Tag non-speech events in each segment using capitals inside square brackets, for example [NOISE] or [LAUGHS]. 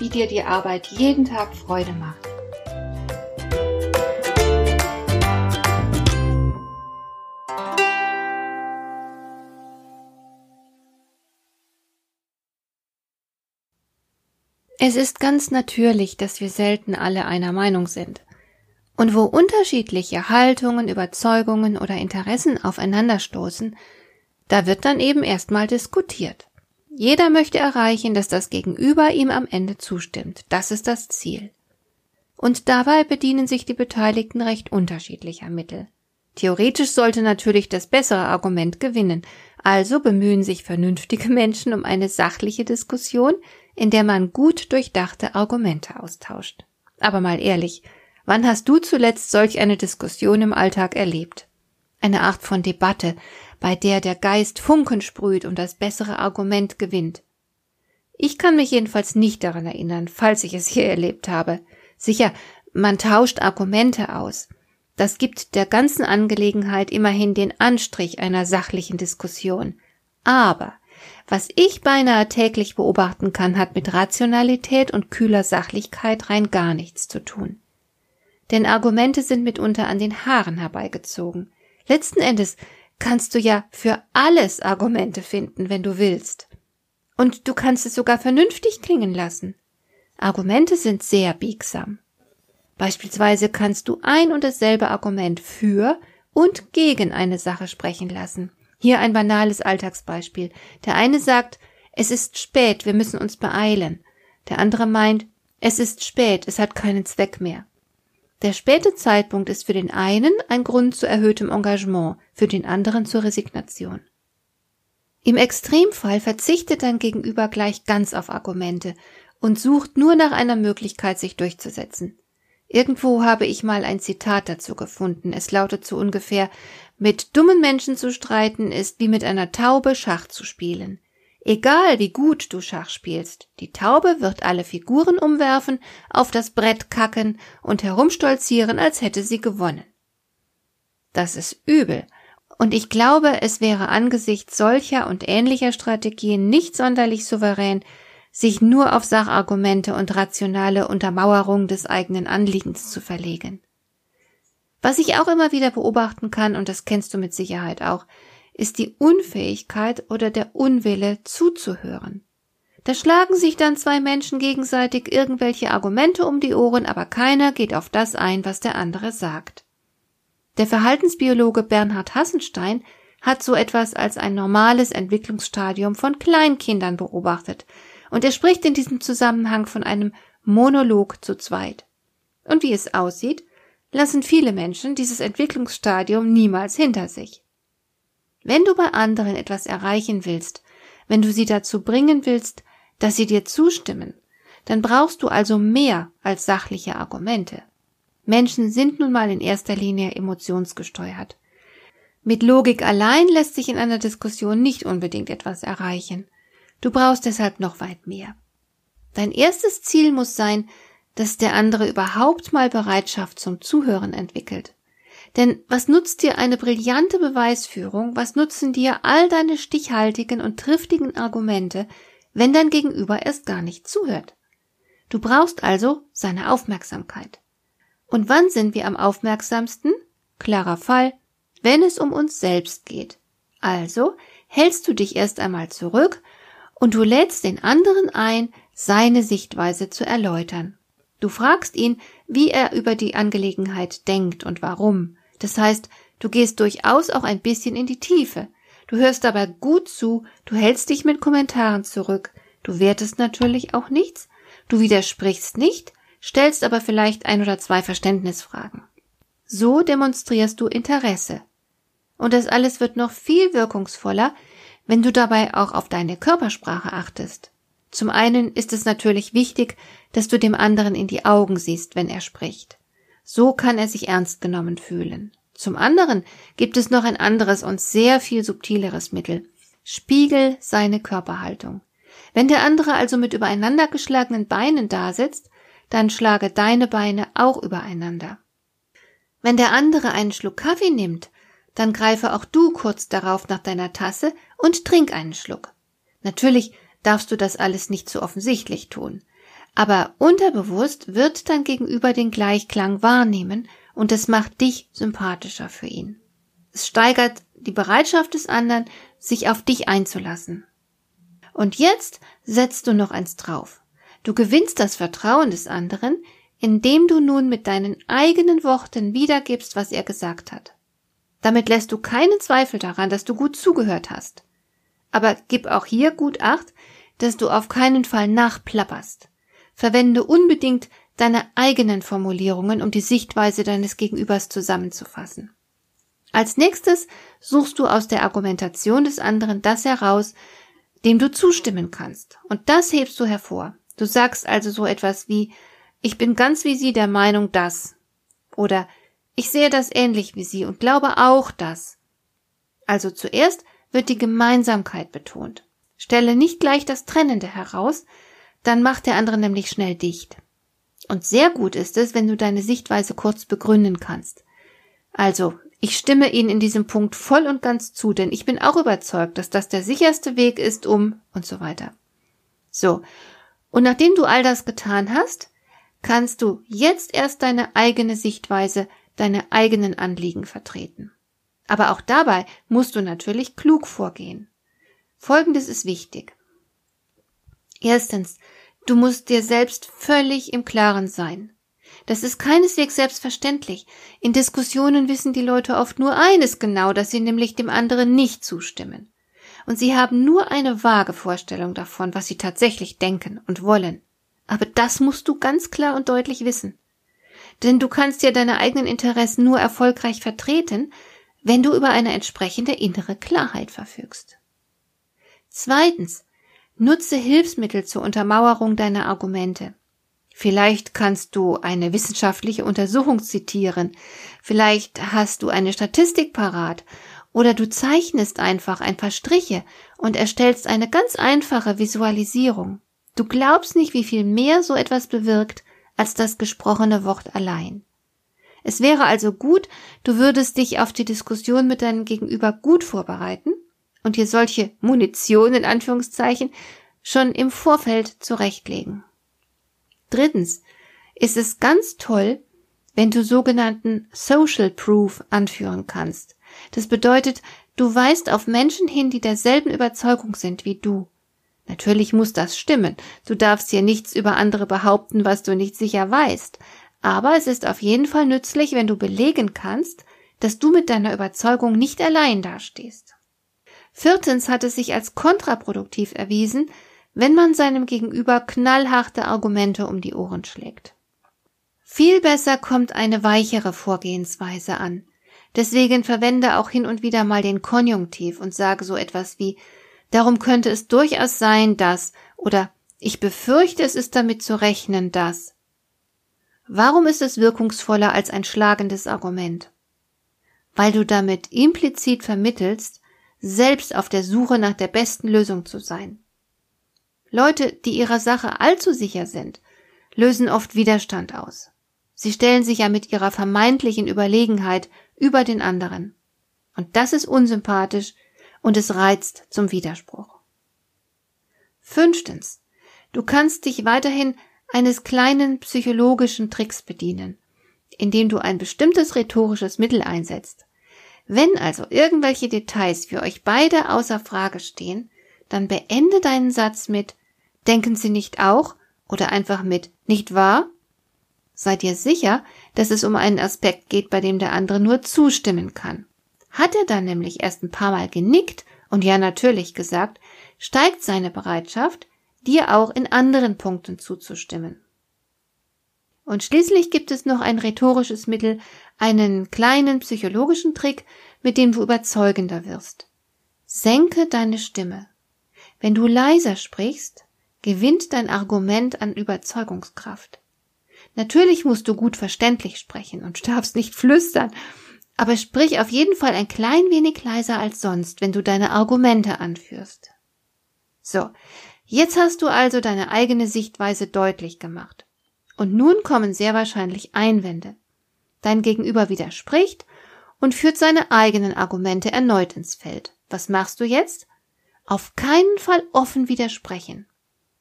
wie dir die Arbeit jeden Tag Freude macht. Es ist ganz natürlich, dass wir selten alle einer Meinung sind. Und wo unterschiedliche Haltungen, Überzeugungen oder Interessen aufeinanderstoßen, da wird dann eben erstmal diskutiert. Jeder möchte erreichen, dass das Gegenüber ihm am Ende zustimmt. Das ist das Ziel. Und dabei bedienen sich die Beteiligten recht unterschiedlicher Mittel. Theoretisch sollte natürlich das bessere Argument gewinnen, also bemühen sich vernünftige [LAUGHS] Menschen um eine sachliche Diskussion, in der man gut durchdachte Argumente austauscht. Aber mal ehrlich, wann hast du zuletzt solch eine Diskussion im Alltag erlebt? Eine Art von Debatte, bei der der Geist Funken sprüht und das bessere Argument gewinnt. Ich kann mich jedenfalls nicht daran erinnern, falls ich es hier erlebt habe. Sicher, man tauscht Argumente aus. Das gibt der ganzen Angelegenheit immerhin den Anstrich einer sachlichen Diskussion. Aber was ich beinahe täglich beobachten kann, hat mit Rationalität und kühler Sachlichkeit rein gar nichts zu tun. Denn Argumente sind mitunter an den Haaren herbeigezogen. Letzten Endes kannst du ja für alles Argumente finden, wenn du willst. Und du kannst es sogar vernünftig klingen lassen. Argumente sind sehr biegsam. Beispielsweise kannst du ein und dasselbe Argument für und gegen eine Sache sprechen lassen. Hier ein banales Alltagsbeispiel. Der eine sagt, es ist spät, wir müssen uns beeilen. Der andere meint, es ist spät, es hat keinen Zweck mehr. Der späte Zeitpunkt ist für den einen ein Grund zu erhöhtem Engagement, für den anderen zur Resignation. Im Extremfall verzichtet dein Gegenüber gleich ganz auf Argumente und sucht nur nach einer Möglichkeit, sich durchzusetzen. Irgendwo habe ich mal ein Zitat dazu gefunden. Es lautet so ungefähr Mit dummen Menschen zu streiten ist wie mit einer Taube Schach zu spielen. Egal wie gut du Schach spielst, die Taube wird alle Figuren umwerfen, auf das Brett kacken und herumstolzieren, als hätte sie gewonnen. Das ist übel, und ich glaube, es wäre angesichts solcher und ähnlicher Strategien nicht sonderlich souverän, sich nur auf Sachargumente und rationale Untermauerung des eigenen Anliegens zu verlegen. Was ich auch immer wieder beobachten kann, und das kennst du mit Sicherheit auch, ist die Unfähigkeit oder der Unwille zuzuhören. Da schlagen sich dann zwei Menschen gegenseitig irgendwelche Argumente um die Ohren, aber keiner geht auf das ein, was der andere sagt. Der Verhaltensbiologe Bernhard Hassenstein hat so etwas als ein normales Entwicklungsstadium von Kleinkindern beobachtet, und er spricht in diesem Zusammenhang von einem Monolog zu zweit. Und wie es aussieht, lassen viele Menschen dieses Entwicklungsstadium niemals hinter sich. Wenn du bei anderen etwas erreichen willst, wenn du sie dazu bringen willst, dass sie dir zustimmen, dann brauchst du also mehr als sachliche Argumente. Menschen sind nun mal in erster Linie emotionsgesteuert. Mit Logik allein lässt sich in einer Diskussion nicht unbedingt etwas erreichen. Du brauchst deshalb noch weit mehr. Dein erstes Ziel muss sein, dass der andere überhaupt mal Bereitschaft zum Zuhören entwickelt. Denn was nutzt dir eine brillante Beweisführung, was nutzen dir all deine stichhaltigen und triftigen Argumente, wenn dein Gegenüber erst gar nicht zuhört? Du brauchst also seine Aufmerksamkeit. Und wann sind wir am aufmerksamsten? Klarer Fall, wenn es um uns selbst geht. Also hältst du dich erst einmal zurück und du lädst den anderen ein, seine Sichtweise zu erläutern. Du fragst ihn, wie er über die Angelegenheit denkt und warum. Das heißt, du gehst durchaus auch ein bisschen in die Tiefe. Du hörst dabei gut zu, du hältst dich mit Kommentaren zurück, du wertest natürlich auch nichts, du widersprichst nicht, stellst aber vielleicht ein oder zwei Verständnisfragen. So demonstrierst du Interesse. Und das alles wird noch viel wirkungsvoller, wenn du dabei auch auf deine Körpersprache achtest. Zum einen ist es natürlich wichtig, dass du dem anderen in die Augen siehst, wenn er spricht. So kann er sich ernst genommen fühlen. Zum anderen gibt es noch ein anderes und sehr viel subtileres Mittel. Spiegel seine Körperhaltung. Wenn der andere also mit übereinander geschlagenen Beinen dasitzt, dann schlage deine Beine auch übereinander. Wenn der andere einen Schluck Kaffee nimmt, dann greife auch du kurz darauf nach deiner Tasse und trink einen Schluck. Natürlich darfst du das alles nicht zu offensichtlich tun. Aber unterbewusst wird dein Gegenüber den Gleichklang wahrnehmen und es macht dich sympathischer für ihn. Es steigert die Bereitschaft des anderen, sich auf dich einzulassen. Und jetzt setzt du noch eins drauf. Du gewinnst das Vertrauen des anderen, indem du nun mit deinen eigenen Worten wiedergibst, was er gesagt hat. Damit lässt du keinen Zweifel daran, dass du gut zugehört hast. Aber gib auch hier gut acht, dass du auf keinen Fall nachplapperst. Verwende unbedingt deine eigenen Formulierungen, um die Sichtweise deines Gegenübers zusammenzufassen. Als nächstes suchst du aus der Argumentation des anderen das heraus, dem du zustimmen kannst. Und das hebst du hervor. Du sagst also so etwas wie, ich bin ganz wie Sie der Meinung, dass. Oder ich sehe das ähnlich wie Sie und glaube auch das. Also zuerst wird die Gemeinsamkeit betont. Stelle nicht gleich das Trennende heraus, dann macht der andere nämlich schnell dicht. Und sehr gut ist es, wenn du deine Sichtweise kurz begründen kannst. Also, ich stimme Ihnen in diesem Punkt voll und ganz zu, denn ich bin auch überzeugt, dass das der sicherste Weg ist, um und so weiter. So. Und nachdem du all das getan hast, kannst du jetzt erst deine eigene Sichtweise, deine eigenen Anliegen vertreten. Aber auch dabei musst du natürlich klug vorgehen. Folgendes ist wichtig. Erstens, du musst dir selbst völlig im Klaren sein. Das ist keineswegs selbstverständlich. In Diskussionen wissen die Leute oft nur eines genau, dass sie nämlich dem anderen nicht zustimmen. Und sie haben nur eine vage Vorstellung davon, was sie tatsächlich denken und wollen. Aber das musst du ganz klar und deutlich wissen. Denn du kannst ja deine eigenen Interessen nur erfolgreich vertreten, wenn du über eine entsprechende innere Klarheit verfügst. Zweitens, nutze Hilfsmittel zur Untermauerung deiner Argumente. Vielleicht kannst du eine wissenschaftliche Untersuchung zitieren, vielleicht hast du eine Statistik parat oder du zeichnest einfach ein paar Striche und erstellst eine ganz einfache Visualisierung. Du glaubst nicht, wie viel mehr so etwas bewirkt als das gesprochene Wort allein. Es wäre also gut, du würdest dich auf die Diskussion mit deinem Gegenüber gut vorbereiten und dir solche Munition in Anführungszeichen schon im Vorfeld zurechtlegen. Drittens ist es ganz toll, wenn du sogenannten Social Proof anführen kannst. Das bedeutet, du weist auf Menschen hin, die derselben Überzeugung sind wie du. Natürlich muss das stimmen. Du darfst hier nichts über andere behaupten, was du nicht sicher weißt. Aber es ist auf jeden Fall nützlich, wenn du belegen kannst, dass du mit deiner Überzeugung nicht allein dastehst. Viertens hat es sich als kontraproduktiv erwiesen, wenn man seinem Gegenüber knallharte Argumente um die Ohren schlägt. Viel besser kommt eine weichere Vorgehensweise an. Deswegen verwende auch hin und wieder mal den Konjunktiv und sage so etwas wie Darum könnte es durchaus sein, dass oder ich befürchte, es ist damit zu rechnen, dass. Warum ist es wirkungsvoller als ein schlagendes Argument? Weil du damit implizit vermittelst, selbst auf der Suche nach der besten Lösung zu sein. Leute, die ihrer Sache allzu sicher sind, lösen oft Widerstand aus. Sie stellen sich ja mit ihrer vermeintlichen Überlegenheit über den anderen. Und das ist unsympathisch und es reizt zum Widerspruch. Fünftens. Du kannst dich weiterhin eines kleinen psychologischen Tricks bedienen, indem du ein bestimmtes rhetorisches Mittel einsetzt. Wenn also irgendwelche Details für euch beide außer Frage stehen, dann beende deinen Satz mit Denken Sie nicht auch oder einfach mit Nicht wahr? Sei dir sicher, dass es um einen Aspekt geht, bei dem der andere nur zustimmen kann. Hat er dann nämlich erst ein paar Mal genickt und ja natürlich gesagt, steigt seine Bereitschaft, dir auch in anderen Punkten zuzustimmen. Und schließlich gibt es noch ein rhetorisches Mittel, einen kleinen psychologischen Trick, mit dem du überzeugender wirst. Senke deine Stimme. Wenn du leiser sprichst, gewinnt dein Argument an Überzeugungskraft. Natürlich musst du gut verständlich sprechen und darfst nicht flüstern, aber sprich auf jeden Fall ein klein wenig leiser als sonst, wenn du deine Argumente anführst. So, jetzt hast du also deine eigene Sichtweise deutlich gemacht. Und nun kommen sehr wahrscheinlich Einwände. Dein Gegenüber widerspricht und führt seine eigenen Argumente erneut ins Feld. Was machst du jetzt? Auf keinen Fall offen widersprechen.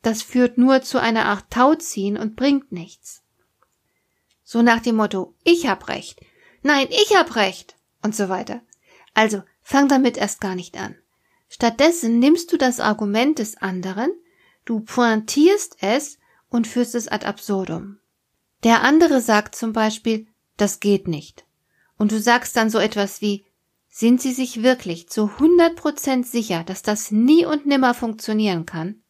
Das führt nur zu einer Art Tauziehen und bringt nichts. So nach dem Motto, ich hab recht, nein, ich hab recht und so weiter. Also fang damit erst gar nicht an. Stattdessen nimmst du das Argument des anderen, du pointierst es und führst es ad absurdum. Der andere sagt zum Beispiel, das geht nicht. Und du sagst dann so etwas wie, sind Sie sich wirklich zu 100 Prozent sicher, dass das nie und nimmer funktionieren kann?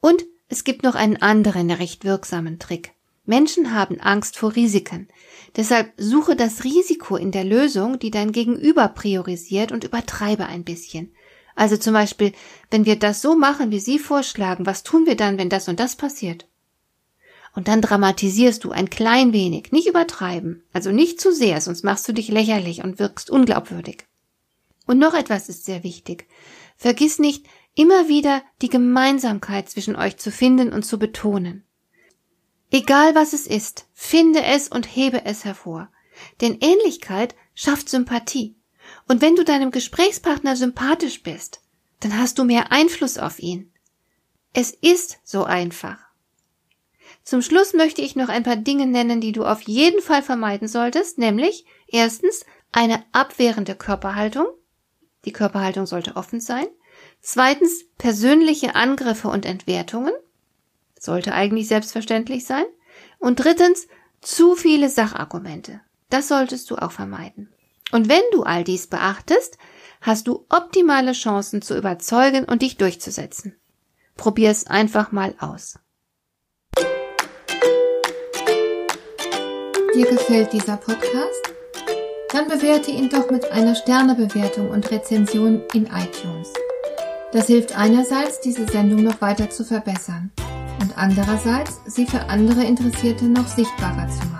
Und es gibt noch einen anderen recht wirksamen Trick. Menschen haben Angst vor Risiken. Deshalb suche das Risiko in der Lösung, die dein Gegenüber priorisiert und übertreibe ein bisschen. Also zum Beispiel, wenn wir das so machen, wie Sie vorschlagen, was tun wir dann, wenn das und das passiert? Und dann dramatisierst du ein klein wenig, nicht übertreiben, also nicht zu sehr, sonst machst du dich lächerlich und wirkst unglaubwürdig. Und noch etwas ist sehr wichtig. Vergiss nicht, immer wieder die Gemeinsamkeit zwischen euch zu finden und zu betonen. Egal was es ist, finde es und hebe es hervor. Denn Ähnlichkeit schafft Sympathie. Und wenn du deinem Gesprächspartner sympathisch bist, dann hast du mehr Einfluss auf ihn. Es ist so einfach. Zum Schluss möchte ich noch ein paar Dinge nennen, die du auf jeden Fall vermeiden solltest, nämlich erstens eine abwehrende Körperhaltung. Die Körperhaltung sollte offen sein. Zweitens persönliche Angriffe und Entwertungen. Sollte eigentlich selbstverständlich sein. Und drittens zu viele Sachargumente. Das solltest du auch vermeiden. Und wenn du all dies beachtest, hast du optimale Chancen zu überzeugen und dich durchzusetzen. Probier es einfach mal aus. Dir gefällt dieser Podcast? Dann bewerte ihn doch mit einer Sternebewertung und Rezension in iTunes. Das hilft einerseits, diese Sendung noch weiter zu verbessern und andererseits, sie für andere Interessierte noch sichtbarer zu machen.